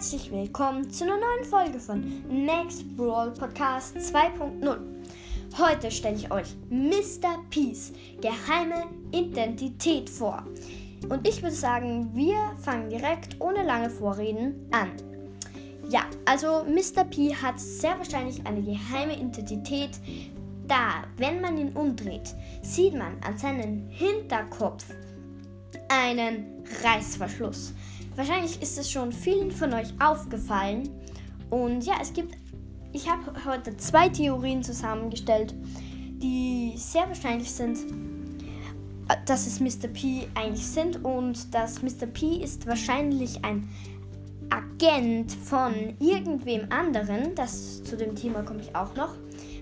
herzlich willkommen zu einer neuen Folge von Max Brawl Podcast 2.0. Heute stelle ich euch Mr. Peace geheime Identität vor. Und ich würde sagen, wir fangen direkt ohne lange Vorreden an. Ja, also Mr. P hat sehr wahrscheinlich eine geheime Identität, da, wenn man ihn umdreht, sieht man an seinem Hinterkopf einen Reißverschluss. Wahrscheinlich ist es schon vielen von euch aufgefallen. Und ja, es gibt, ich habe heute zwei Theorien zusammengestellt, die sehr wahrscheinlich sind, äh, dass es Mr. P eigentlich sind und dass Mr. P ist wahrscheinlich ein Agent von irgendwem anderen. Das zu dem Thema komme ich auch noch,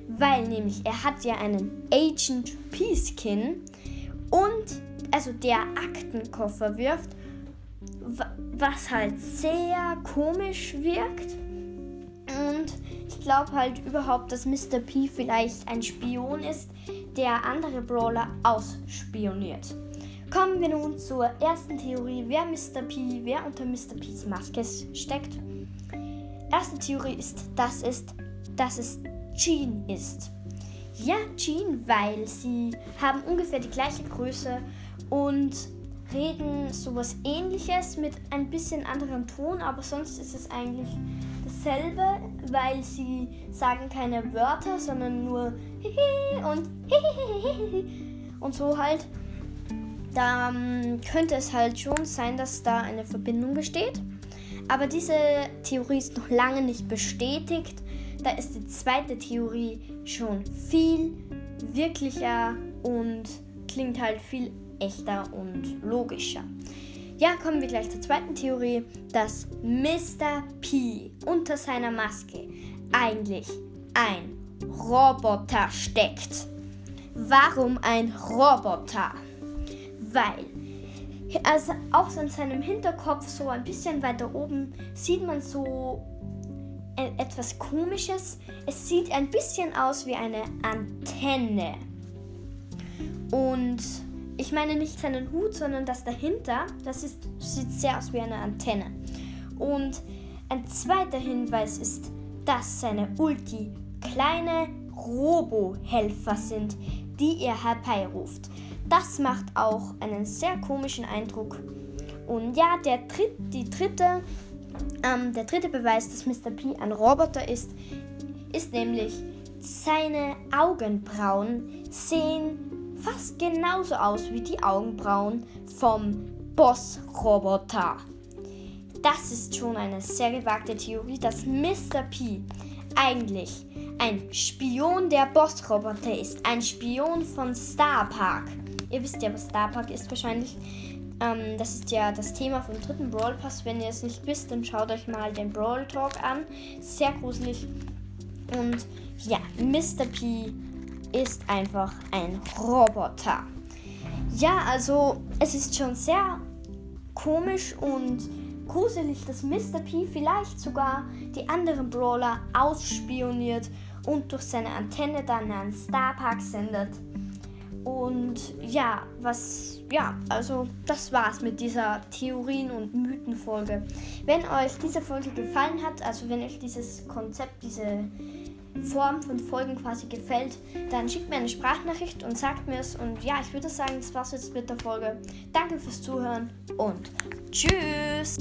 weil nämlich er hat ja einen Agent P Skin und also der Aktenkoffer wirft was halt sehr komisch wirkt. Und ich glaube halt überhaupt, dass Mr. P vielleicht ein Spion ist, der andere Brawler ausspioniert. Kommen wir nun zur ersten Theorie, wer Mr. P, wer unter Mr. P's Maske steckt. Erste Theorie ist, dass es, dass es Jean ist. Ja, Jean, weil sie haben ungefähr die gleiche Größe und reden sowas ähnliches mit ein bisschen anderem Ton, aber sonst ist es eigentlich dasselbe, weil sie sagen keine Wörter, sondern nur Hihi und Hihihihi und so halt. Da könnte es halt schon sein, dass da eine Verbindung besteht. Aber diese Theorie ist noch lange nicht bestätigt. Da ist die zweite Theorie schon viel wirklicher und klingt halt viel echter und logischer. Ja, kommen wir gleich zur zweiten Theorie, dass Mr. P unter seiner Maske eigentlich ein Roboter steckt. Warum ein Roboter? Weil also auch in seinem Hinterkopf so ein bisschen weiter oben sieht man so e-, etwas komisches. Es sieht ein bisschen aus wie eine Antenne. Und ich meine nicht seinen Hut, sondern das dahinter, das ist, sieht sehr aus wie eine Antenne. Und ein zweiter Hinweis ist, dass seine Ulti kleine Robo-Helfer sind, die er herbeiruft. Das macht auch einen sehr komischen Eindruck. Und ja, der dritt, die dritte, ähm, der dritte Beweis, dass Mr. P ein Roboter ist, ist nämlich, seine Augenbrauen sehen fast genauso aus wie die Augenbrauen vom Boss-Roboter. Das ist schon eine sehr gewagte Theorie, dass Mr. P eigentlich ein Spion der Boss-Roboter ist. Ein Spion von Star Park. Ihr wisst ja, was Star Park ist wahrscheinlich. Ähm, das ist ja das Thema vom dritten Brawl Pass. Wenn ihr es nicht wisst, dann schaut euch mal den Brawl Talk an. Sehr gruselig. Und ja, Mr. P ist einfach ein Roboter. Ja, also es ist schon sehr komisch und gruselig, dass Mr. P vielleicht sogar die anderen Brawler ausspioniert und durch seine Antenne dann einen Starpark sendet. Und ja, was, ja, also das war's mit dieser Theorien- und Mythenfolge. Wenn euch diese Folge gefallen hat, also wenn euch dieses Konzept, diese Form von Folgen quasi gefällt, dann schickt mir eine Sprachnachricht und sagt mir es. Und ja, ich würde sagen, das war's jetzt mit der Folge. Danke fürs Zuhören und tschüss!